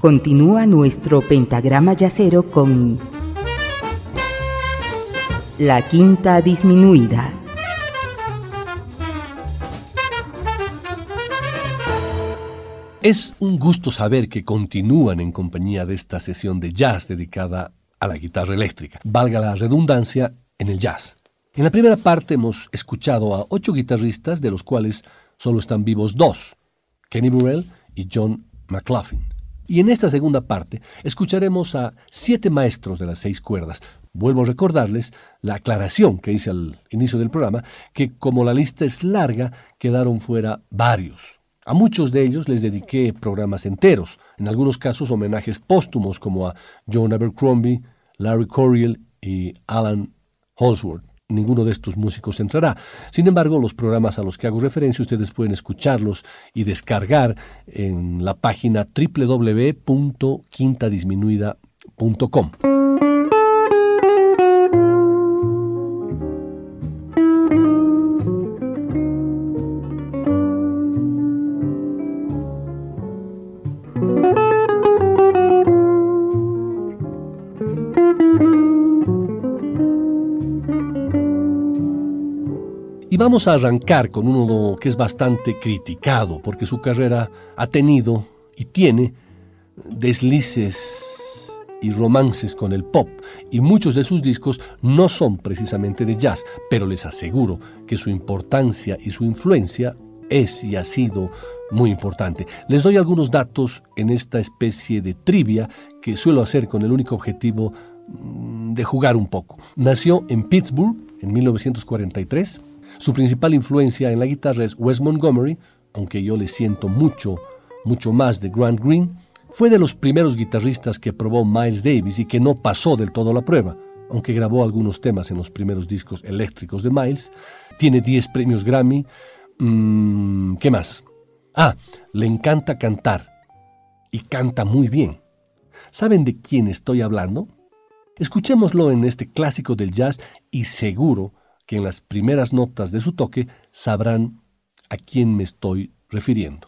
Continúa nuestro pentagrama yacero con la quinta disminuida. Es un gusto saber que continúan en compañía de esta sesión de jazz dedicada a la guitarra eléctrica, valga la redundancia, en el jazz. En la primera parte hemos escuchado a ocho guitarristas, de los cuales solo están vivos dos, Kenny Burrell y John McLaughlin. Y en esta segunda parte escucharemos a siete maestros de las seis cuerdas. Vuelvo a recordarles la aclaración que hice al inicio del programa, que como la lista es larga, quedaron fuera varios. A muchos de ellos les dediqué programas enteros, en algunos casos homenajes póstumos como a John Abercrombie, Larry Coryell y Alan Holsworth ninguno de estos músicos entrará. Sin embargo, los programas a los que hago referencia ustedes pueden escucharlos y descargar en la página www.quintadisminuida.com. vamos a arrancar con uno que es bastante criticado, porque su carrera ha tenido y tiene deslices y romances con el pop, y muchos de sus discos no son precisamente de jazz, pero les aseguro que su importancia y su influencia es y ha sido muy importante. Les doy algunos datos en esta especie de trivia que suelo hacer con el único objetivo mm, de jugar un poco. Nació en Pittsburgh en 1943, su principal influencia en la guitarra es Wes Montgomery, aunque yo le siento mucho, mucho más de Grant Green. Fue de los primeros guitarristas que probó Miles Davis y que no pasó del todo la prueba, aunque grabó algunos temas en los primeros discos eléctricos de Miles. Tiene 10 premios Grammy. Mm, ¿Qué más? Ah, le encanta cantar y canta muy bien. ¿Saben de quién estoy hablando? Escuchémoslo en este clásico del jazz y seguro que en las primeras notas de su toque sabrán a quién me estoy refiriendo.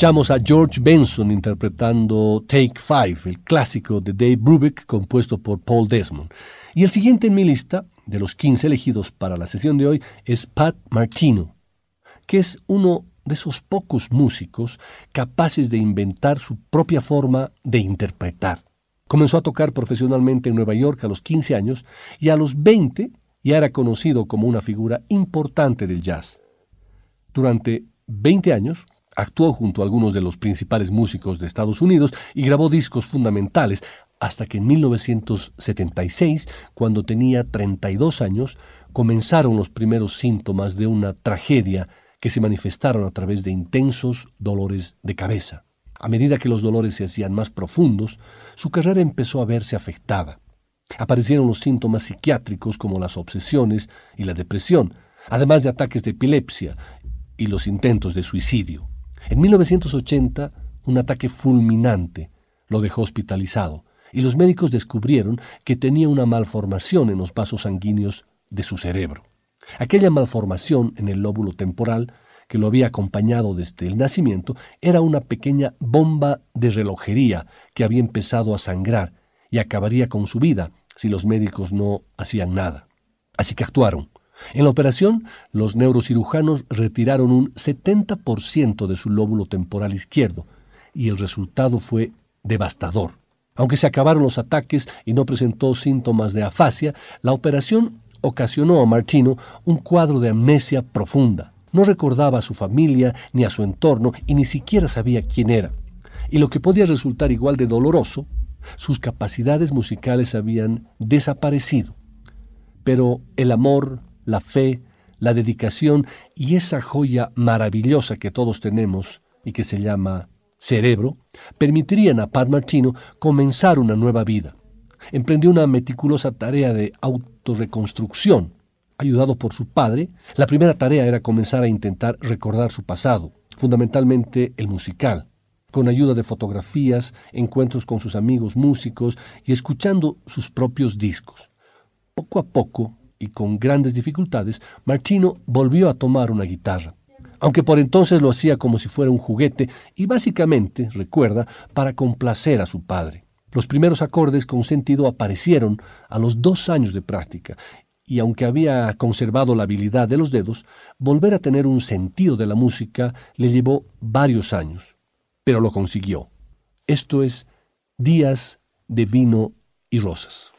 Escuchamos a George Benson interpretando Take Five, el clásico de Dave Brubeck compuesto por Paul Desmond. Y el siguiente en mi lista, de los 15 elegidos para la sesión de hoy, es Pat Martino, que es uno de esos pocos músicos capaces de inventar su propia forma de interpretar. Comenzó a tocar profesionalmente en Nueva York a los 15 años y a los 20 ya era conocido como una figura importante del jazz. Durante 20 años actuó junto a algunos de los principales músicos de Estados Unidos y grabó discos fundamentales hasta que en 1976, cuando tenía 32 años, comenzaron los primeros síntomas de una tragedia que se manifestaron a través de intensos dolores de cabeza. A medida que los dolores se hacían más profundos, su carrera empezó a verse afectada. Aparecieron los síntomas psiquiátricos como las obsesiones y la depresión, además de ataques de epilepsia y los intentos de suicidio. En 1980, un ataque fulminante lo dejó hospitalizado y los médicos descubrieron que tenía una malformación en los vasos sanguíneos de su cerebro. Aquella malformación en el lóbulo temporal, que lo había acompañado desde el nacimiento, era una pequeña bomba de relojería que había empezado a sangrar y acabaría con su vida si los médicos no hacían nada. Así que actuaron. En la operación, los neurocirujanos retiraron un 70% de su lóbulo temporal izquierdo y el resultado fue devastador. Aunque se acabaron los ataques y no presentó síntomas de afasia, la operación ocasionó a Martino un cuadro de amnesia profunda. No recordaba a su familia ni a su entorno y ni siquiera sabía quién era. Y lo que podía resultar igual de doloroso, sus capacidades musicales habían desaparecido. Pero el amor, la fe, la dedicación y esa joya maravillosa que todos tenemos y que se llama cerebro, permitirían a Pat Martino comenzar una nueva vida. Emprendió una meticulosa tarea de autorreconstrucción. Ayudado por su padre, la primera tarea era comenzar a intentar recordar su pasado, fundamentalmente el musical, con ayuda de fotografías, encuentros con sus amigos músicos y escuchando sus propios discos. Poco a poco, y con grandes dificultades, Martino volvió a tomar una guitarra aunque por entonces lo hacía como si fuera un juguete y básicamente, recuerda, para complacer a su padre. Los primeros acordes con sentido aparecieron a los dos años de práctica, y aunque había conservado la habilidad de los dedos, volver a tener un sentido de la música le llevó varios años, pero lo consiguió. Esto es Días de Vino y Rosas.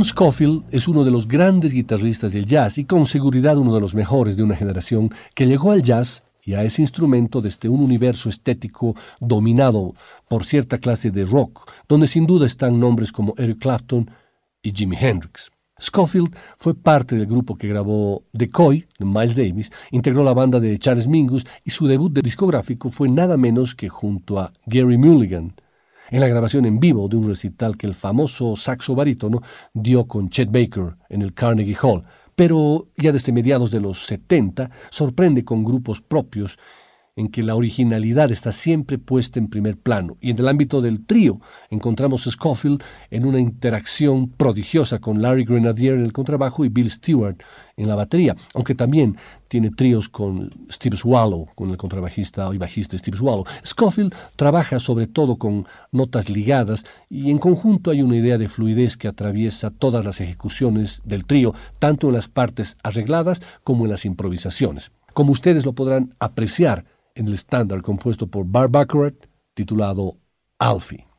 John Scofield es uno de los grandes guitarristas del jazz y con seguridad uno de los mejores de una generación que llegó al jazz y a ese instrumento desde un universo estético dominado por cierta clase de rock, donde sin duda están nombres como Eric Clapton y Jimi Hendrix. Scofield fue parte del grupo que grabó Decoy de Miles Davis, integró la banda de Charles Mingus y su debut de discográfico fue nada menos que junto a Gary Mulligan, en la grabación en vivo de un recital que el famoso saxo barítono dio con Chet Baker en el Carnegie Hall, pero ya desde mediados de los 70 sorprende con grupos propios en que la originalidad está siempre puesta en primer plano. Y en el ámbito del trío encontramos a Scofield en una interacción prodigiosa con Larry Grenadier en el contrabajo y Bill Stewart en la batería, aunque también tiene tríos con Steve Swallow, con el contrabajista y bajista Steve Swallow. Scofield trabaja sobre todo con notas ligadas y en conjunto hay una idea de fluidez que atraviesa todas las ejecuciones del trío, tanto en las partes arregladas como en las improvisaciones. Como ustedes lo podrán apreciar en el estándar compuesto por Bar titulado Alfie.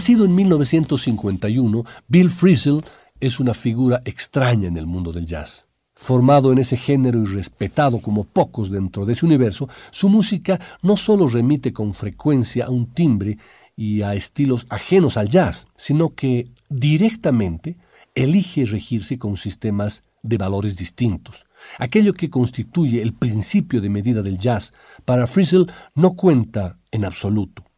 Nacido en 1951, Bill Frisell es una figura extraña en el mundo del jazz. Formado en ese género y respetado como pocos dentro de ese universo, su música no solo remite con frecuencia a un timbre y a estilos ajenos al jazz, sino que directamente elige regirse con sistemas de valores distintos. Aquello que constituye el principio de medida del jazz, para Frisell no cuenta en absoluto.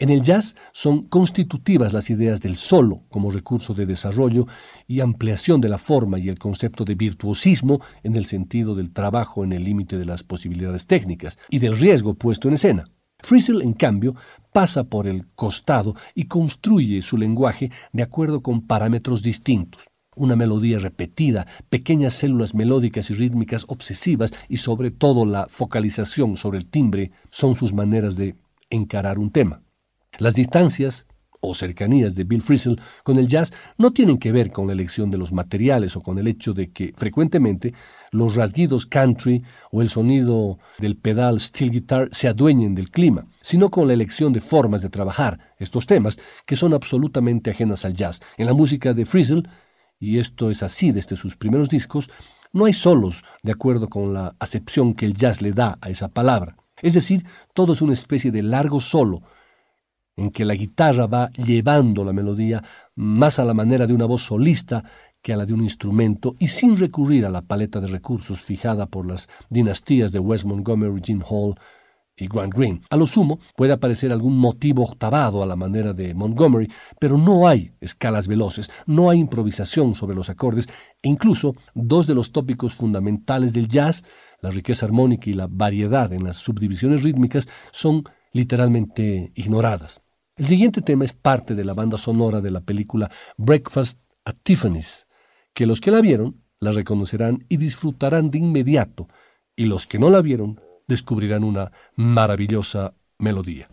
En el jazz son constitutivas las ideas del solo como recurso de desarrollo y ampliación de la forma y el concepto de virtuosismo en el sentido del trabajo en el límite de las posibilidades técnicas y del riesgo puesto en escena. Frizzle, en cambio, pasa por el costado y construye su lenguaje de acuerdo con parámetros distintos. Una melodía repetida, pequeñas células melódicas y rítmicas obsesivas y sobre todo la focalización sobre el timbre son sus maneras de encarar un tema. Las distancias o cercanías de Bill Frisell con el jazz no tienen que ver con la elección de los materiales o con el hecho de que frecuentemente los rasguidos country o el sonido del pedal steel guitar se adueñen del clima, sino con la elección de formas de trabajar estos temas que son absolutamente ajenas al jazz. En la música de Frisell, y esto es así desde sus primeros discos, no hay solos de acuerdo con la acepción que el jazz le da a esa palabra. Es decir, todo es una especie de largo solo en que la guitarra va llevando la melodía más a la manera de una voz solista que a la de un instrumento y sin recurrir a la paleta de recursos fijada por las dinastías de West Montgomery, Gene Hall y Grant Green. A lo sumo puede aparecer algún motivo octavado a la manera de Montgomery, pero no hay escalas veloces, no hay improvisación sobre los acordes e incluso dos de los tópicos fundamentales del jazz, la riqueza armónica y la variedad en las subdivisiones rítmicas, son literalmente ignoradas. El siguiente tema es parte de la banda sonora de la película Breakfast a Tiffany's, que los que la vieron la reconocerán y disfrutarán de inmediato, y los que no la vieron descubrirán una maravillosa melodía.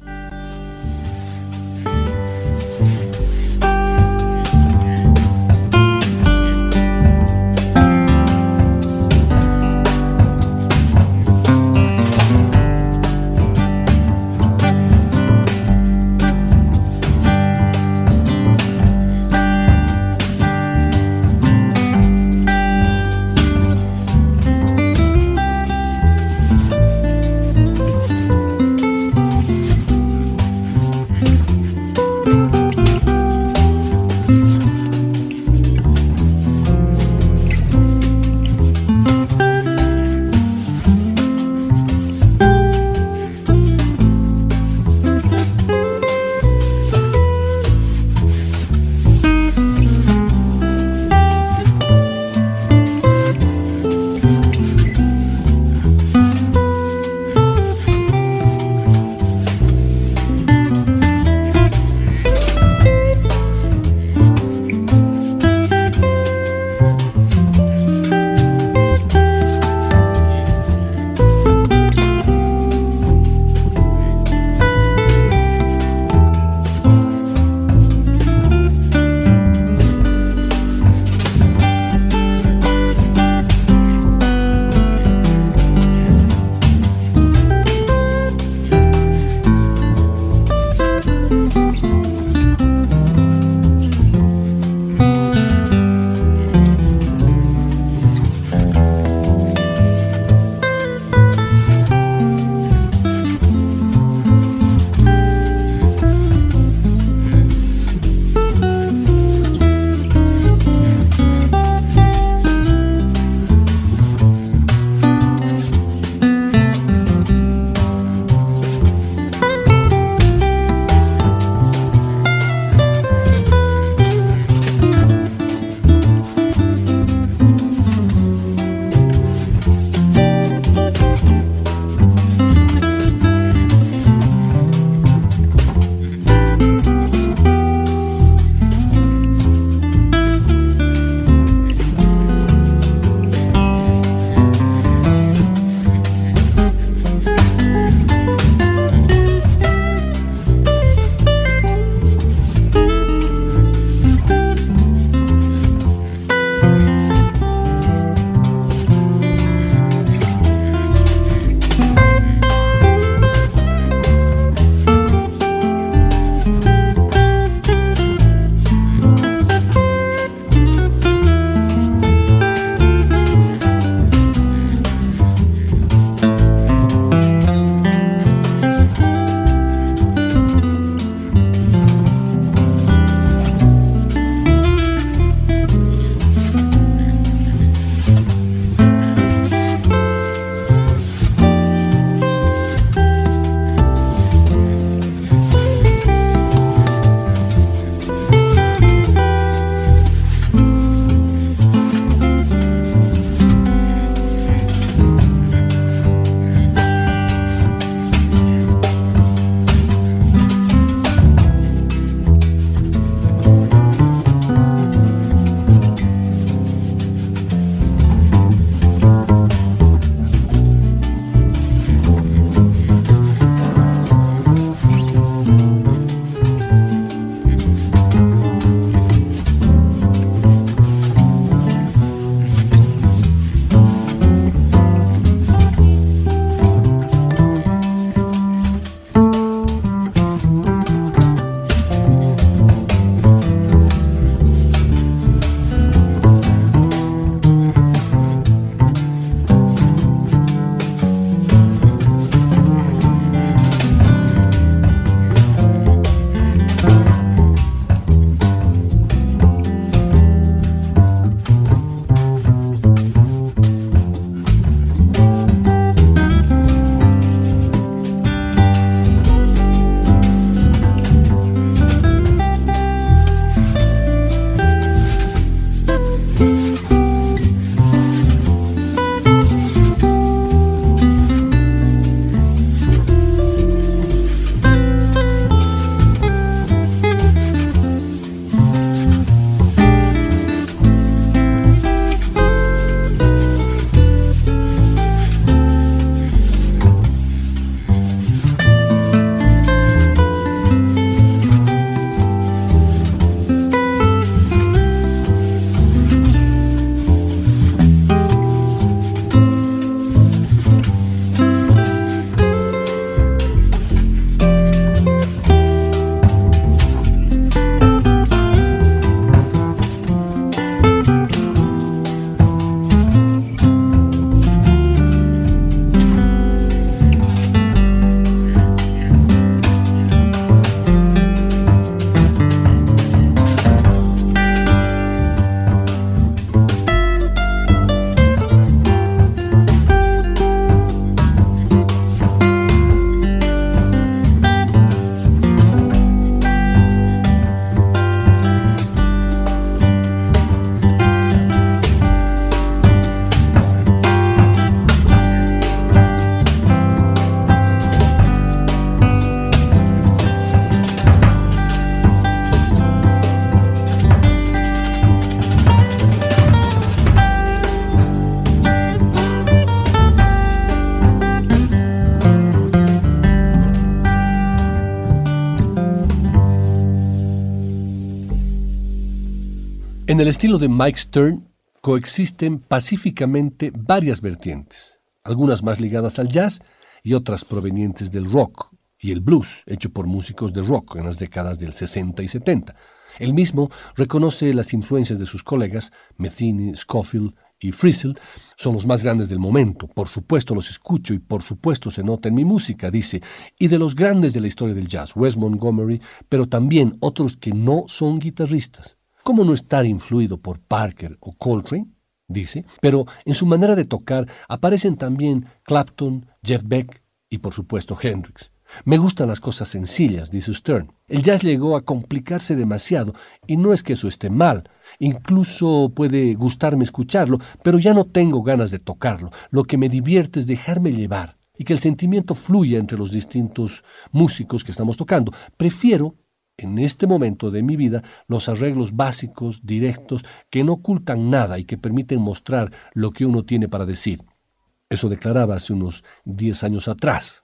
En el estilo de Mike Stern coexisten pacíficamente varias vertientes, algunas más ligadas al jazz y otras provenientes del rock y el blues, hecho por músicos de rock en las décadas del 60 y 70. Él mismo reconoce las influencias de sus colegas, Metheny, Scofield y Frizzle, son los más grandes del momento. Por supuesto los escucho y por supuesto se nota en mi música, dice, y de los grandes de la historia del jazz, Wes Montgomery, pero también otros que no son guitarristas. ¿Cómo no estar influido por Parker o Coltrane? dice, pero en su manera de tocar aparecen también Clapton, Jeff Beck y por supuesto Hendrix. Me gustan las cosas sencillas, dice Stern. El jazz llegó a complicarse demasiado y no es que eso esté mal. Incluso puede gustarme escucharlo, pero ya no tengo ganas de tocarlo. Lo que me divierte es dejarme llevar y que el sentimiento fluya entre los distintos músicos que estamos tocando. Prefiero en este momento de mi vida los arreglos básicos, directos, que no ocultan nada y que permiten mostrar lo que uno tiene para decir. Eso declaraba hace unos 10 años atrás.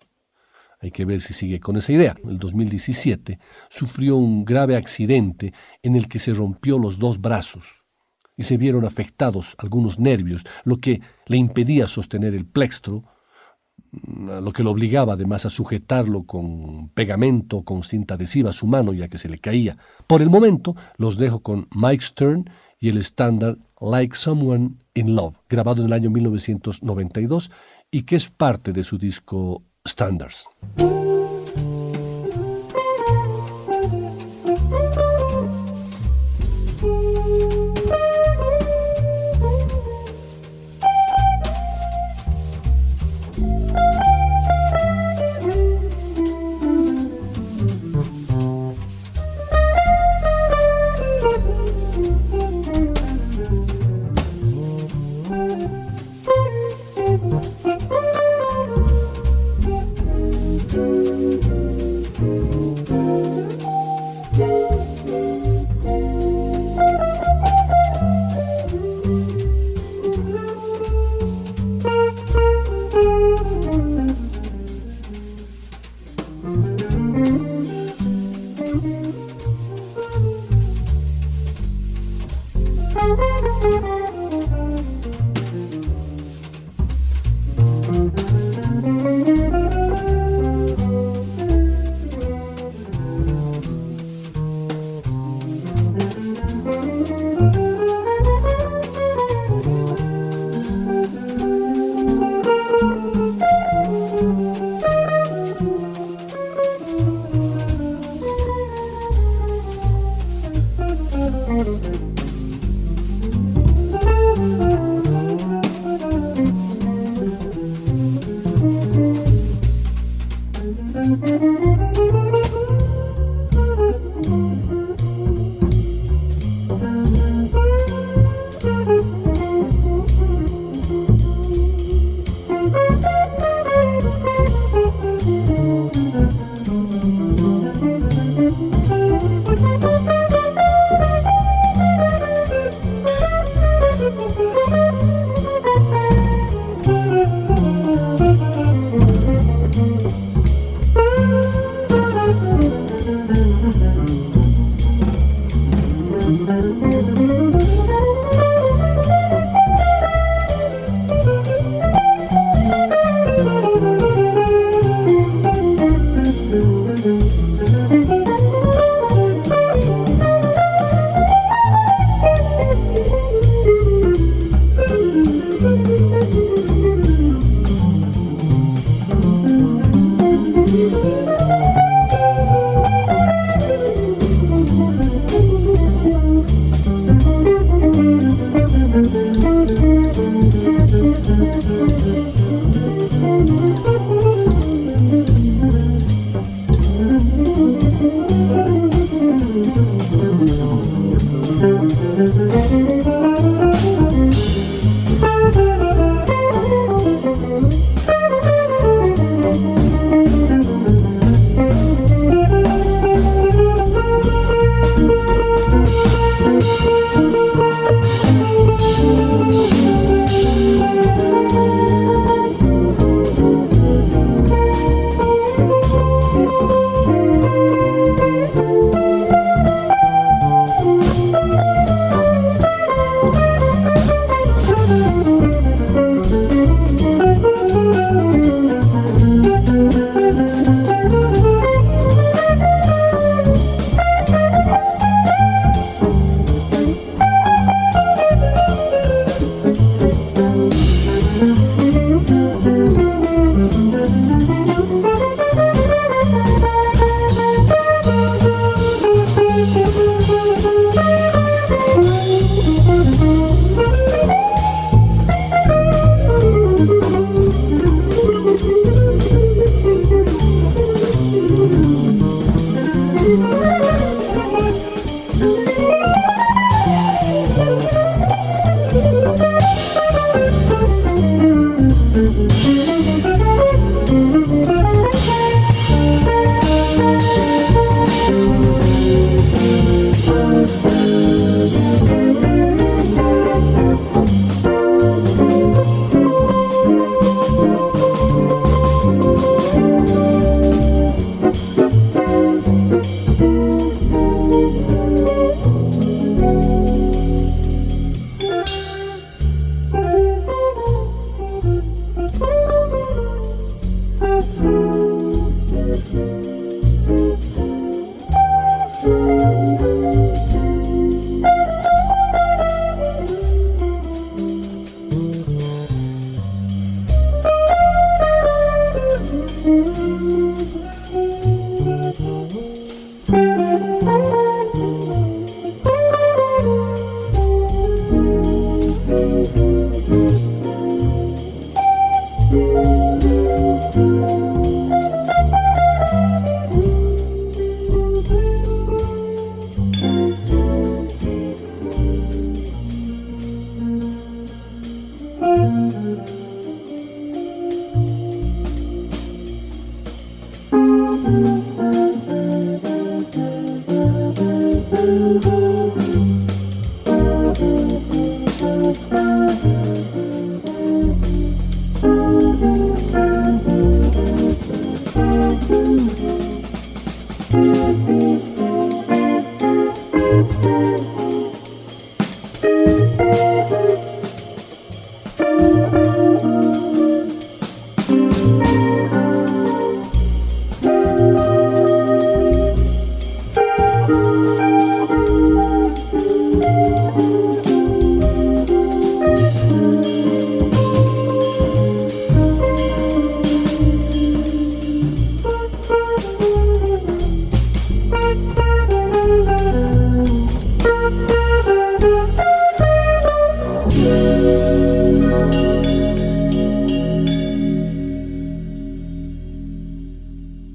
Hay que ver si sigue con esa idea. En el 2017 sufrió un grave accidente en el que se rompió los dos brazos y se vieron afectados algunos nervios, lo que le impedía sostener el plextro lo que lo obligaba además a sujetarlo con pegamento, con cinta adhesiva a su mano ya que se le caía. Por el momento los dejo con Mike Stern y el estándar Like Someone in Love, grabado en el año 1992 y que es parte de su disco Standards.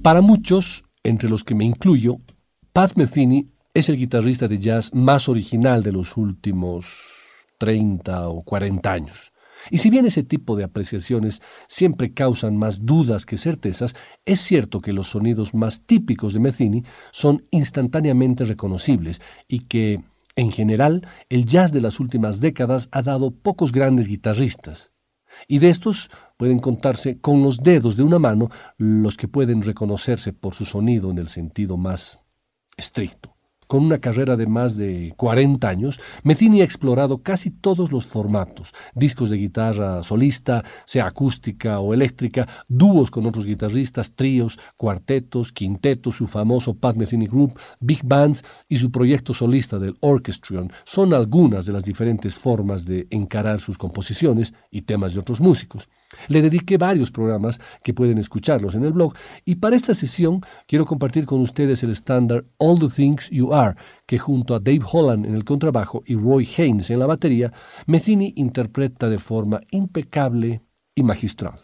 Para muchos, entre los que me incluyo, Pat Metheny es el guitarrista de jazz más original de los últimos 30 o 40 años. Y si bien ese tipo de apreciaciones siempre causan más dudas que certezas, es cierto que los sonidos más típicos de Metheny son instantáneamente reconocibles y que, en general, el jazz de las últimas décadas ha dado pocos grandes guitarristas. Y de estos pueden contarse con los dedos de una mano los que pueden reconocerse por su sonido en el sentido más estricto. Con una carrera de más de 40 años, Metheny ha explorado casi todos los formatos, discos de guitarra solista, sea acústica o eléctrica, dúos con otros guitarristas, tríos, cuartetos, quintetos, su famoso Pat Metheny Group, big bands y su proyecto solista del Orchestrion son algunas de las diferentes formas de encarar sus composiciones y temas de otros músicos. Le dediqué varios programas que pueden escucharlos en el blog y para esta sesión quiero compartir con ustedes el estándar All the Things You Are, que junto a Dave Holland en el contrabajo y Roy Haynes en la batería, Mezzini interpreta de forma impecable y magistral.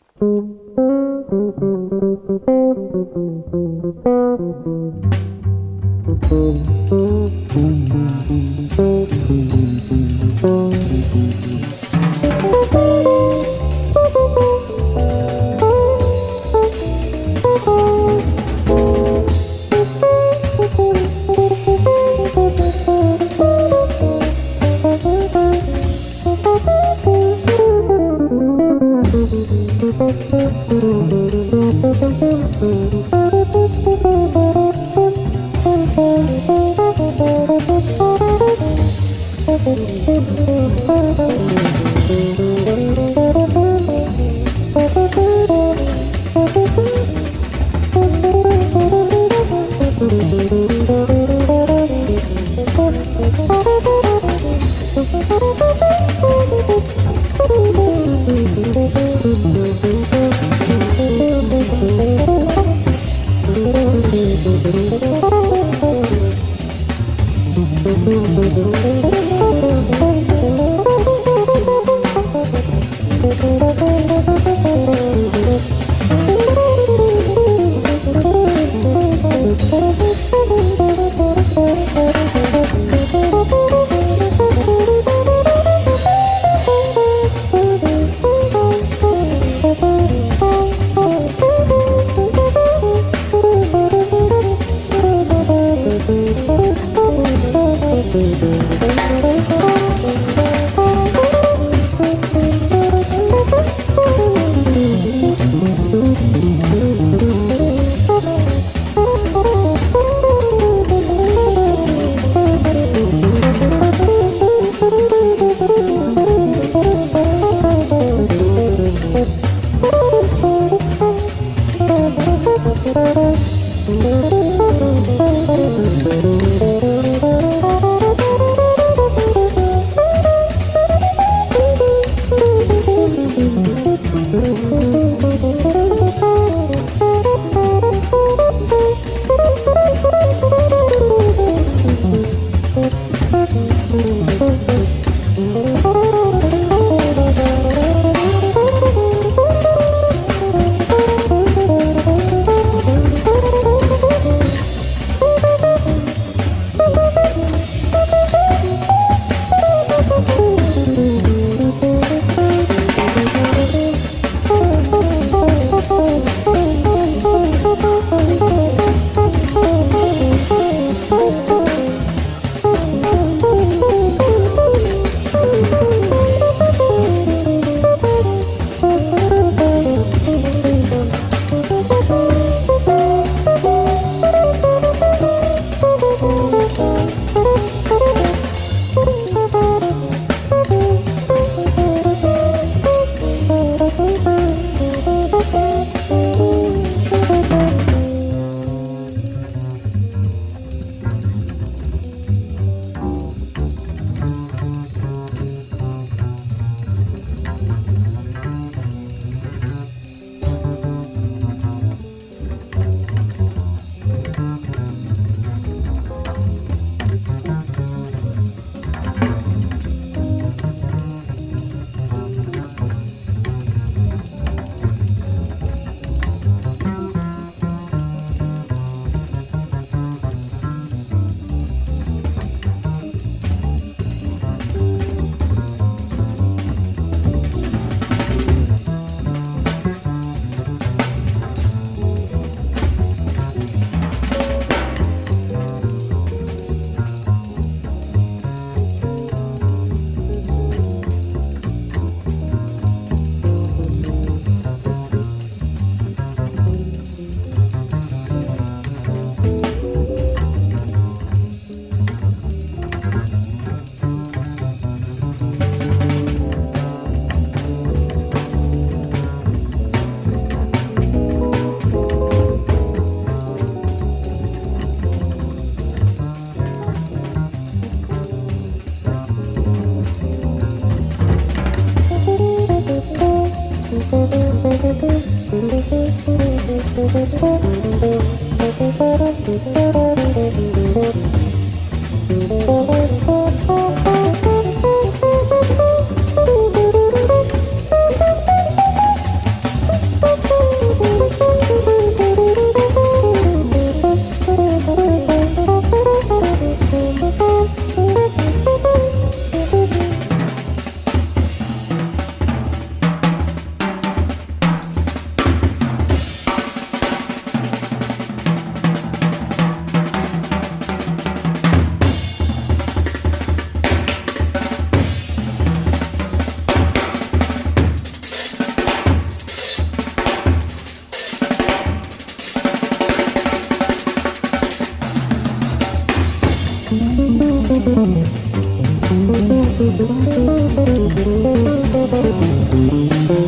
Thank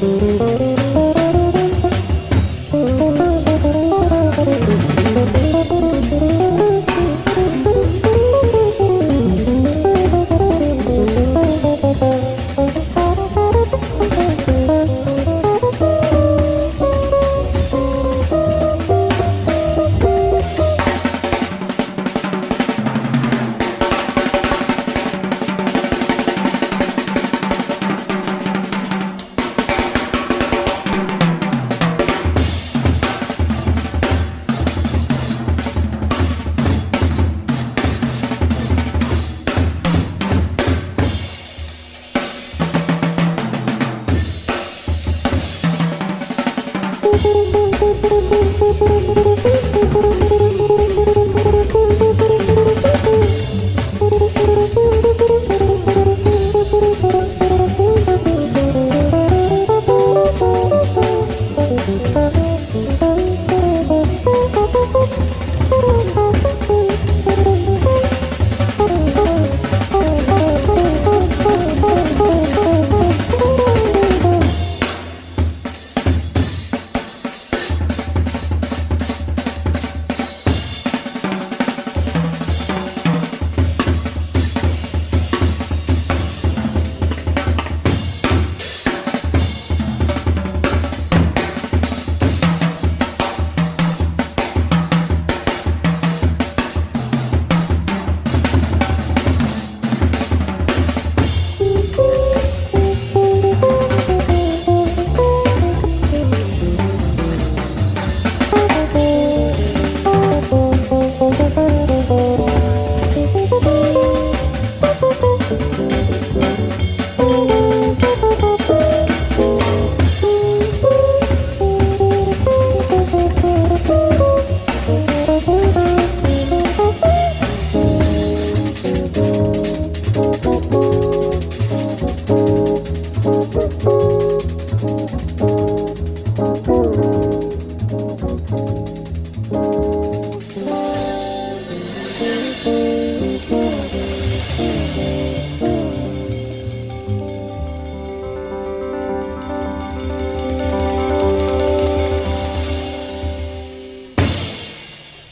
you.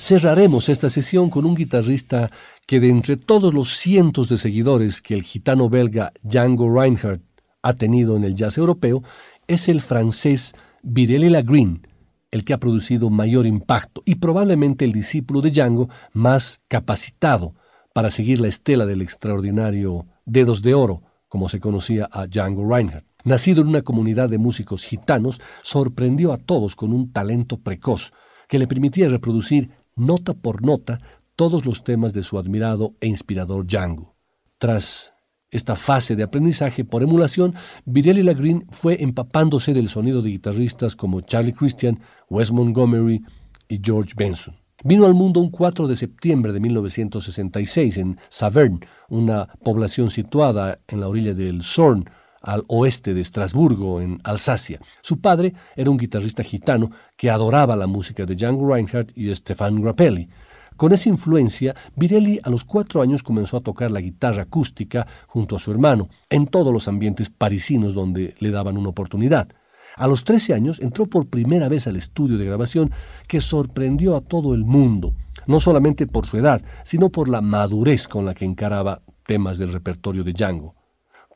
Cerraremos esta sesión con un guitarrista que de entre todos los cientos de seguidores que el gitano belga Django Reinhardt ha tenido en el jazz europeo, es el francés Virelli Lagreen, el que ha producido mayor impacto y probablemente el discípulo de Django más capacitado para seguir la estela del extraordinario Dedos de Oro, como se conocía a Django Reinhardt. Nacido en una comunidad de músicos gitanos, sorprendió a todos con un talento precoz que le permitía reproducir nota por nota todos los temas de su admirado e inspirador Django. Tras esta fase de aprendizaje por emulación, Virelli Lagreen fue empapándose del sonido de guitarristas como Charlie Christian, Wes Montgomery y George Benson. Vino al mundo un 4 de septiembre de 1966 en Saverne, una población situada en la orilla del Sorn, al oeste de Estrasburgo, en Alsacia. Su padre era un guitarrista gitano que adoraba la música de Django Reinhardt y Stefan Grappelli. Con esa influencia, Virelli a los cuatro años comenzó a tocar la guitarra acústica junto a su hermano, en todos los ambientes parisinos donde le daban una oportunidad. A los 13 años entró por primera vez al estudio de grabación que sorprendió a todo el mundo, no solamente por su edad, sino por la madurez con la que encaraba temas del repertorio de Django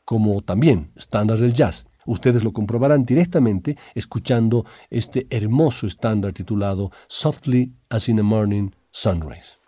como también estándar del jazz. Ustedes lo comprobarán directamente escuchando este hermoso estándar titulado Softly as in a Morning Sunrise.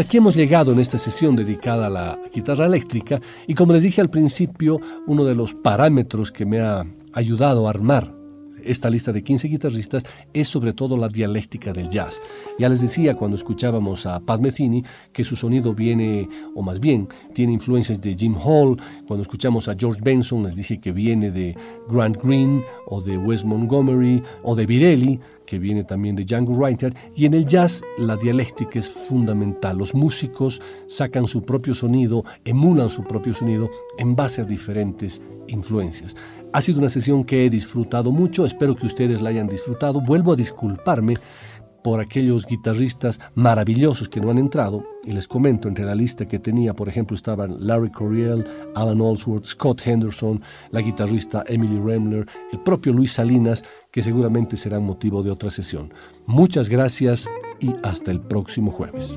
Hasta aquí hemos llegado en esta sesión dedicada a la guitarra eléctrica y como les dije al principio, uno de los parámetros que me ha ayudado a armar esta lista de 15 guitarristas es sobre todo la dialéctica del jazz. Ya les decía cuando escuchábamos a Pat Metheny que su sonido viene, o más bien, tiene influencias de Jim Hall. Cuando escuchamos a George Benson les dije que viene de Grant Green o de Wes Montgomery o de Virelli que viene también de Django Reinhardt, y en el jazz la dialéctica es fundamental. Los músicos sacan su propio sonido, emulan su propio sonido en base a diferentes influencias. Ha sido una sesión que he disfrutado mucho, espero que ustedes la hayan disfrutado. Vuelvo a disculparme por aquellos guitarristas maravillosos que no han entrado. Y les comento, entre la lista que tenía, por ejemplo, estaban Larry Coryell, Alan Allsworth, Scott Henderson, la guitarrista Emily Remler, el propio Luis Salinas, que seguramente serán motivo de otra sesión. Muchas gracias y hasta el próximo jueves.